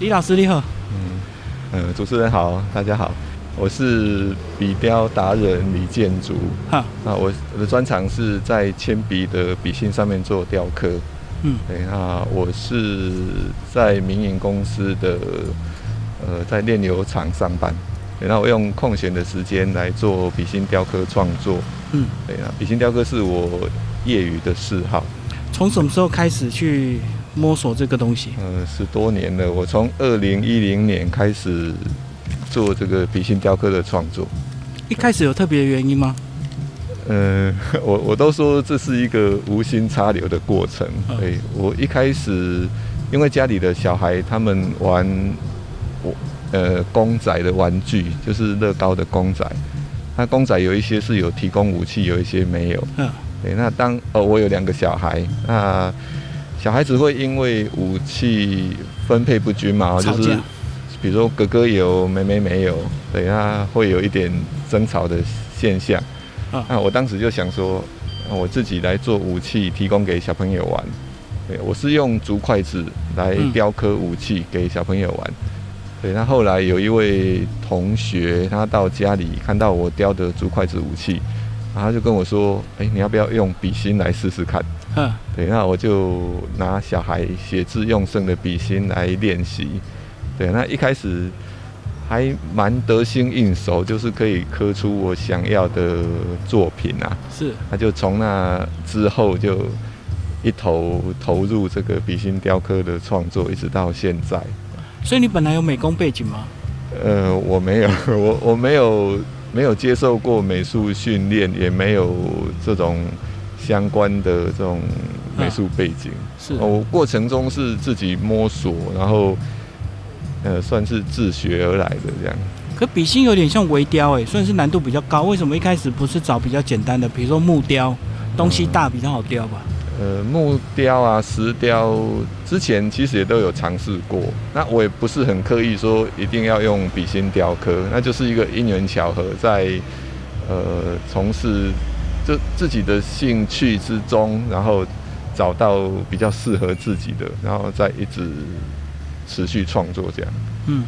李老师你好，嗯，呃，主持人好，大家好，我是笔雕达人李建竹。哈，那，我我的专长是在铅笔的笔芯上面做雕刻。嗯，对，那我是在民营公司的，呃，在炼油厂上班。对，那我用空闲的时间来做笔芯雕刻创作。嗯，对啊，笔芯雕刻是我业余的嗜好。从什么时候开始去摸索这个东西？嗯，十多年了，我从二零一零年开始做这个笔心雕刻的创作。一开始有特别的原因吗？呃，我我都说这是一个无心插柳的过程。嗯对我一开始，因为家里的小孩他们玩我呃公仔的玩具，就是乐高的公仔。那公仔有一些是有提供武器，有一些没有。嗯，对，那当呃我有两个小孩，那小孩子会因为武器分配不均嘛，吵就是比如说哥哥有，妹妹没有，对，那会有一点争吵的现象。啊那我当时就想说，呃我自己来做武器，提供给小朋友玩。对，我是用竹筷子来嗯雕刻武器给小朋友玩。对，那后来有一位同学，他到家里看到我雕的竹筷子武器，然后他就跟我说：“哎、你要不要用笔芯来试试看？”嗯，对，那我就拿小孩写字用剩的笔芯来练习。对，那一开始还蛮得心应手，就是可以刻出我想要的作品啊。是那就从那之后就一头投入这个笔芯雕刻的创作，一直到现在。所以你本来有美工背景吗？呃，我没有，我我没有没有接受过美术训练，也没有这种相关的这种美术背景。是哦，我过程中是自己摸索，然后呃，算是自学而来的这样。可笔芯有点像微雕哎，算是难度比较高。为什么一开始不是找比较简单的，比如说木雕，东西大比较好雕吧？呃，木雕啊、石雕，之前其实也都有尝试过。那我也不是很刻意说一定要用笔芯雕刻，那就是一个因缘巧合，在呃从事就自己的兴趣之中，然后找到比较适合自己的，然后再一直持续创作这样。嗯，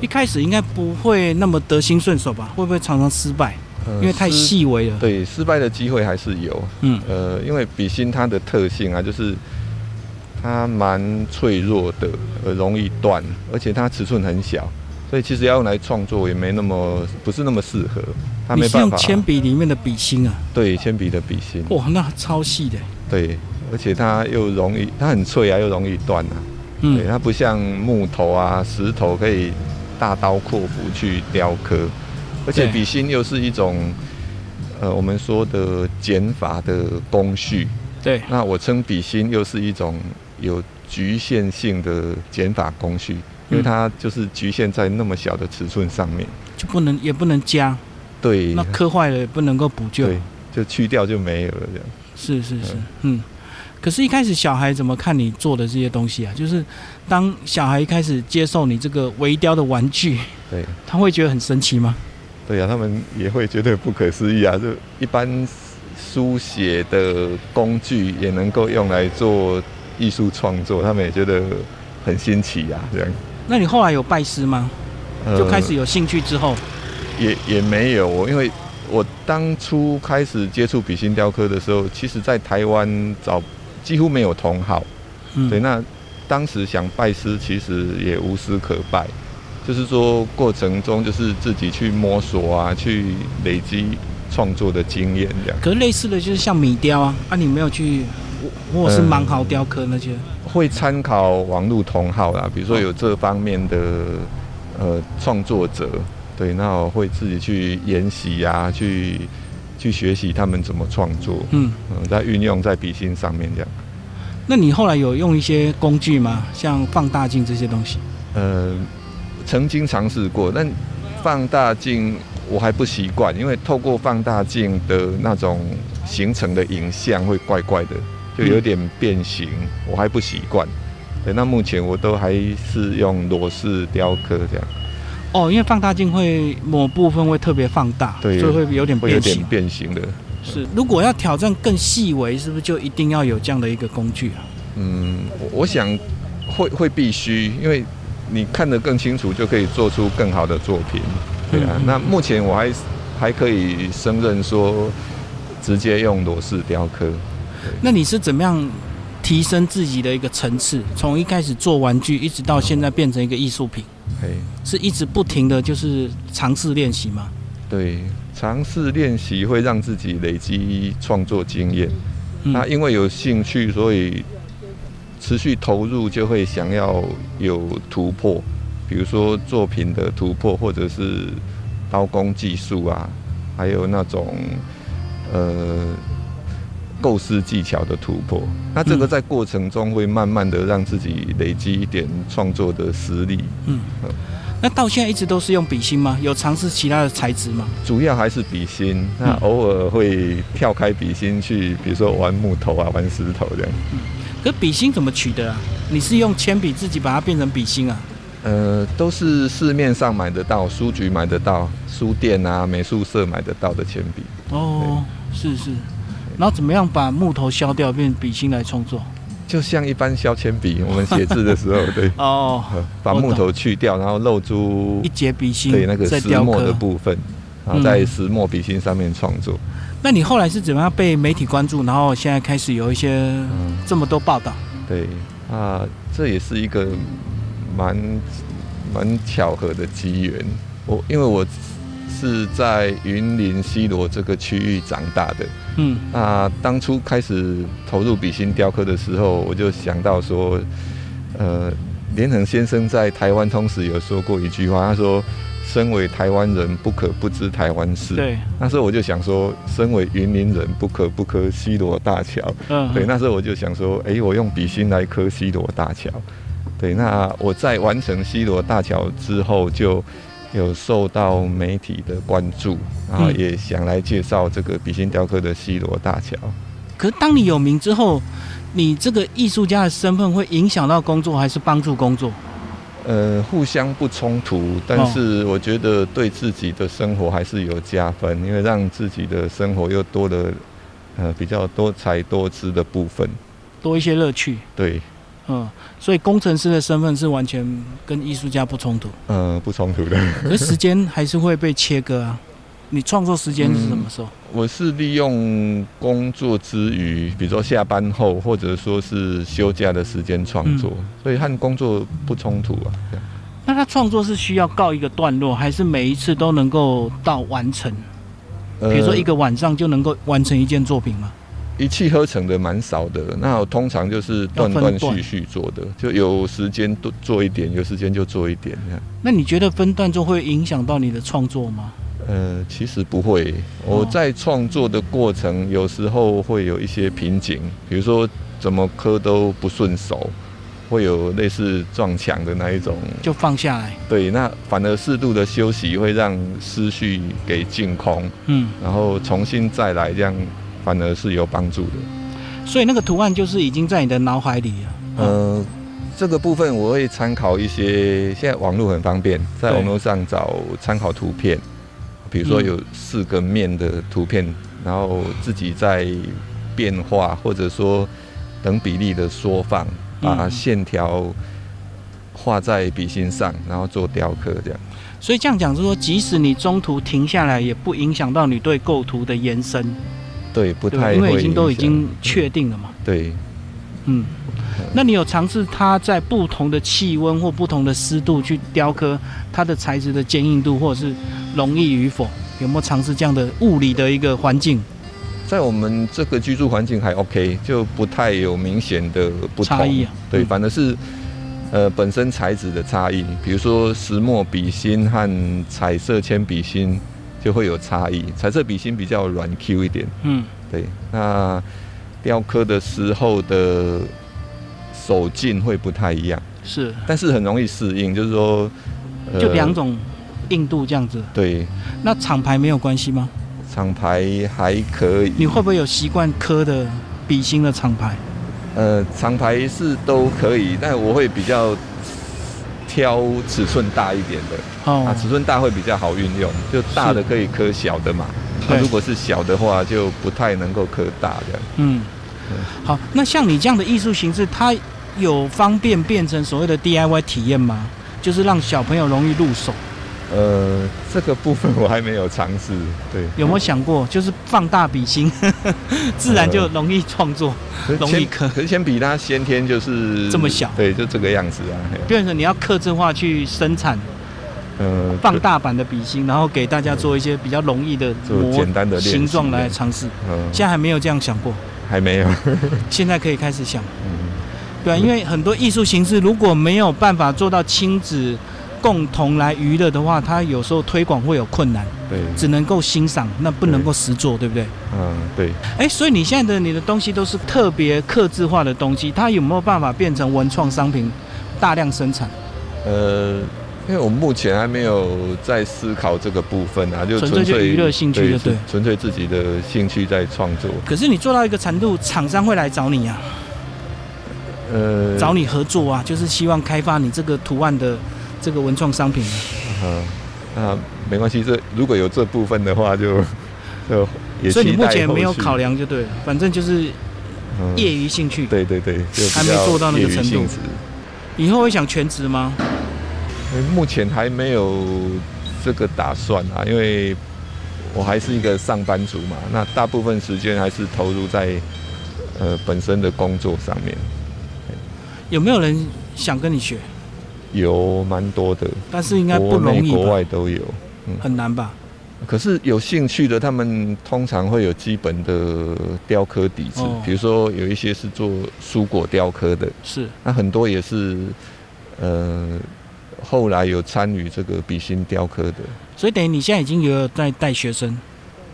一开始应该不会那么得心顺手吧？会不会常常失败？呃因为太细微了。对，失败的机会还是有。嗯，呃，因为笔芯它的特性啊，就是它蛮脆弱的，呃，容易断，而且它尺寸很小，所以其实要用来创作也没那么不是那么适合。它你没办法。是用铅笔里面的笔芯啊？对铅笔的笔芯，哇，那超细的。对，而且它又容易，它很脆啊，又容易断啊。对，嗯，它不像木头啊、石头可以大刀阔斧去雕刻，而且对笔芯又是一种呃我们说的减法的工序。对，那我称笔芯又是一种有局限性的减法工序，因为嗯它就是局限在那么小的尺寸上面。就不能也不能加，对那，磕坏了也不能够补救。对，就去掉就没有了这样。是是是，嗯。可是，一开始小孩怎么看你做的这些东西啊？就是当小孩一开始接受你这个微雕的玩具，对，他会觉得很神奇吗？对呀、他们也会觉得不可思议啊！就一般书写的工具也能够用来做艺术创作，他们也觉得很新奇呀、这样。那你后来有拜师吗？呃就开始有兴趣之后，也也没有，我因为我当初开始接触笔芯雕刻的时候，其实在台湾找几乎没有同好，嗯，对，那当时想拜师，其实也无师可拜，就是说过程中就是自己去摸索啊，去累积创作的经验这样。可是类似的就是像米雕啊，啊，你没有去，或或者是蛮好雕刻那些，会参考网络同好啦，比如说有这方面的呃创作者，对，那我会自己去研习啊，去去学习他们怎么创作，嗯，嗯，在运用在笔芯上面这样。那你后来有用一些工具吗？像放大镜这些东西？呃，曾经尝试过，但放大镜我还不习惯，因为透过放大镜的那种形成的影像会怪怪的，就有点变形，我还不习惯。对，那目前我都还是用裸式雕刻这样，哦，因为放大镜会某部分会特别放大，对所以会有点会有点变形。变形的。是，如果要挑战更细微，是不是就一定要有这样的一个工具啊？嗯，我我想会会必须，因为你看得更清楚，就可以做出更好的作品。对啊，嗯那目前我还还可以胜任说直接用裸式雕刻。那你是怎么样提升自己的一个层次？从一开始做玩具，一直到现在变成一个艺术品，嘿，是一直不停的就是尝试练习吗？对，尝试练习会让自己累积创作经验。嗯那因为有兴趣，所以持续投入，就会想要有突破，比如说作品的突破，或者是刀工技术啊，还有那种呃构思技巧的突破。那这个嗯在过程中会慢慢的让自己累积一点创作的实力，嗯，那到现在一直都是用笔芯吗？有尝试其他的材质吗？主要还是笔芯。那嗯偶尔会跳开笔芯去，比如说玩木头啊，玩石头这样。可笔芯怎么取得啊？你是用铅笔自己把它变成笔芯啊？呃，都是市面上买得到，书局买得到，书店啊、美术社买得到的铅笔。哦，是是。然后怎么样把木头削掉，变笔芯来创作？就像一般削铅笔，我们写字的时候，对，哦，呃把木头去掉，然后露出一节笔芯对那个石墨的。部分，然后在石墨笔芯上面创作。那你后来是怎么样被媒体关注，然后现在开始有一些嗯，这么多报道？对啊，这也是一个蛮蛮巧合的机缘。我因为我是在云林西罗这个区域长大的，嗯那当初开始投入比心雕刻的时候，我就想到说，呃，连横先生在台湾通史有说过一句话，他说：“身为台湾人，不可不知台湾事。”。对，那时候我就想说，身为云林人，不可不刻西罗大桥。嗯，对，那时候我就想说，诶，我用笔芯来刻西罗大桥。对，那我在完成西罗大桥之后，就有受到媒体的关注，然后嗯也想来介绍这个比心雕刻的西罗大桥。可是当你有名之后，你这个艺术家的身份会影响到工作，还是帮助工作？呃，互相不冲突，但是我觉得对自己的生活还是有加分，因为让自己的生活又多了呃比较多才多姿的部分。多一些乐趣。对，嗯，所以工程师的身份是完全跟艺术家不冲突，嗯，不冲突的。可是时间还是会被切割啊。你创作时间是什么时候？我是利用工作之余，比如说下班后，或者说是休假的时间创作，所以和工作不冲突啊。那他创作是需要告一个段落，还是每一次都能够到完成？比如说一个晚上就能够完成一件作品吗？一气呵成的蛮少的，那我通常就是断断续续做的，就有时间多做一点，有时间就做一点这样。那你觉得分段做会影响到你的创作吗？呃，其实不会。我在创作的过程，有时候会有一些瓶颈，比如说怎么磕都不顺手，会有类似撞墙的那一种。就放下来。对，那反而适度的休息会让思绪给净空，嗯，然后重新再来，这样反而是有帮助的。所以那个图案就是已经在你的脑海里了。嗯，呃，这个部分我会参考一些，现在网络很方便，在网络上找参考图片，比如说嗯有四个面的图片，然后自己在变化，或者说等比例的缩放，把嗯线条画在笔芯上，然后做雕刻这样。所以这样讲是说，即使你中途停下来，也不影响到你对构图的延伸，对，不？太会因为已经都已经确定了嘛。对。嗯，那你有尝试它在不同的气温或不同的湿度去雕刻它的材质的坚硬度，或者是容易与否？有没有尝试这样的物理的一个环境在我们这个居住环境还 OK，就不太有明显的不同。差异啊？对，嗯反而是呃本身材质的差异，比如说石墨笔芯和彩色铅笔芯就会有差异。彩色笔芯比较软 Q 一点，嗯，对。那雕刻的时候的手劲会不太一样，是，但是很容易适应，就是说，呃就两种硬度这样子。对。那厂牌没有关系吗？厂牌还可以，你会不会有习惯刻的笔芯的厂牌？呃，厂牌是都可以，但我会比较挑尺寸大一点的。哦啊，尺寸大会比较好运用，就大的可以刻小的嘛。那、对如果是小的话，就不太能够刻大的。嗯，好，那像你这样的艺术形式，它有方便变成所谓的 DIY 体验吗？就是让小朋友容易入手？呃，这个部分我还没有尝试。对，有没有想过，就是放大笔芯，自然就容易创作，容易刻。可是铅笔它先天就是这么小，对，就这个样子啊。变成你要刻字化去生产，呃，放大版的笔芯，然后给大家做一些比较容易的、简单的形状来尝试。嗯，现在还没有这样想过，还没有。现在可以开始想。嗯，对，因为很多艺术形式如果没有办法做到亲子。共同来娱乐的话，它有时候推广会有困难，对，只能够欣赏，那不能够实做，对不对？嗯，对。哎，所以你现在的你的东西都是特别克制化的东西，它有没有办法变成文创商品，大量生产？呃，因为我目前还没有在思考这个部分啊，就纯粹娱乐兴趣，对，纯粹自己的兴趣在创作。可是你做到一个程度，厂商会来找你啊，呃，找你合作啊，就是希望开发你这个图案的。这个文创商品，嗯，那没关系，这如果有这部分的话，就 就也所以你目前没有考量就对了，反正就是业余兴趣，对对对，还没做到那个程度。以后会想全职吗？目前还没有这个打算啊，因为我还是一个上班族嘛，那大部分时间还是投入在呃本身的工作上面。有没有人想跟你学？有蛮多的，但是应该不容易国外都有，嗯很难吧？可是有兴趣的，他们通常会有基本的雕刻底子，比如说有一些是做蔬果雕刻的，是那很多也是呃后来有参与这个笔芯雕刻的。所以等于你现在已经有在带学生？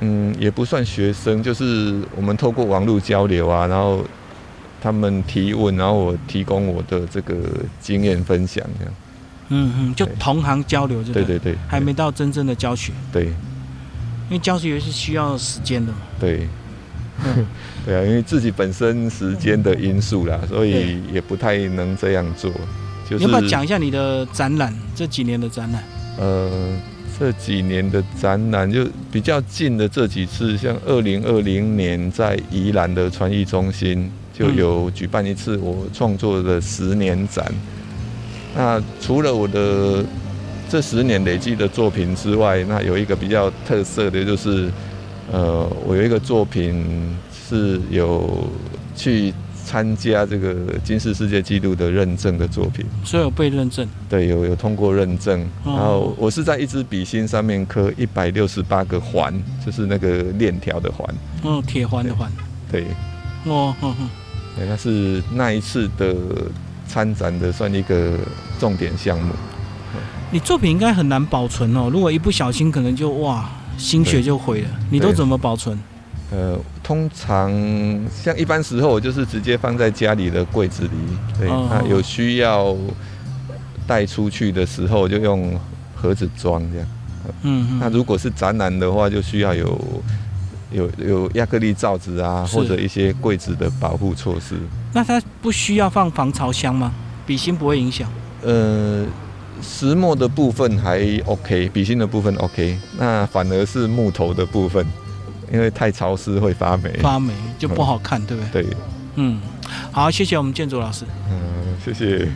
嗯，也不算学生，就是我们透过网络交流啊，然后。他们提问，然后我提供我的这个经验分享，这样。嗯嗯，就同行交流，对对对，还没到真正的教学。对，因为教学是需要时间的嘛。对，对啊，因为自己本身时间的因素啦，所以也不太能这样做。就是要不要讲一下你的展览？这几年的展览？呃，这几年的展览就比较近的这几次，像二零二零年在宜兰的传艺中心。就有举办一次我创作的十年展。那除了我的这十年累积的作品之外，那有一个比较特色的就是，呃，我有一个作品是有去参加这个金氏世界纪录的认证的作品。所以有被认证？对，有有通过认证。然后我是在一支笔芯上面刻一百六十八个环，就是那个链条的环。嗯，铁环的环。对。哦，哼哼。对，那是那一次的参展的算一个重点项目。你作品应该很难保存哦，如果一不小心，可能就哇，心血就毁了。你都怎么保存？呃，通常像一般时候，我就是直接放在家里的柜子里。对，那有需要带出去的时候，就用盒子装这样。嗯，那如果是展览的话，就需要有。有有亚克力罩子啊，或者一些柜子的保护措施。那它不需要放防潮箱吗？笔芯不会影响？呃，石墨的部分还 OK，笔芯的部分 OK。那反而是木头的部分，因为太潮湿会发霉，发霉就不好看，对不对？对。嗯，好，谢谢我们建筑老师。嗯，谢谢。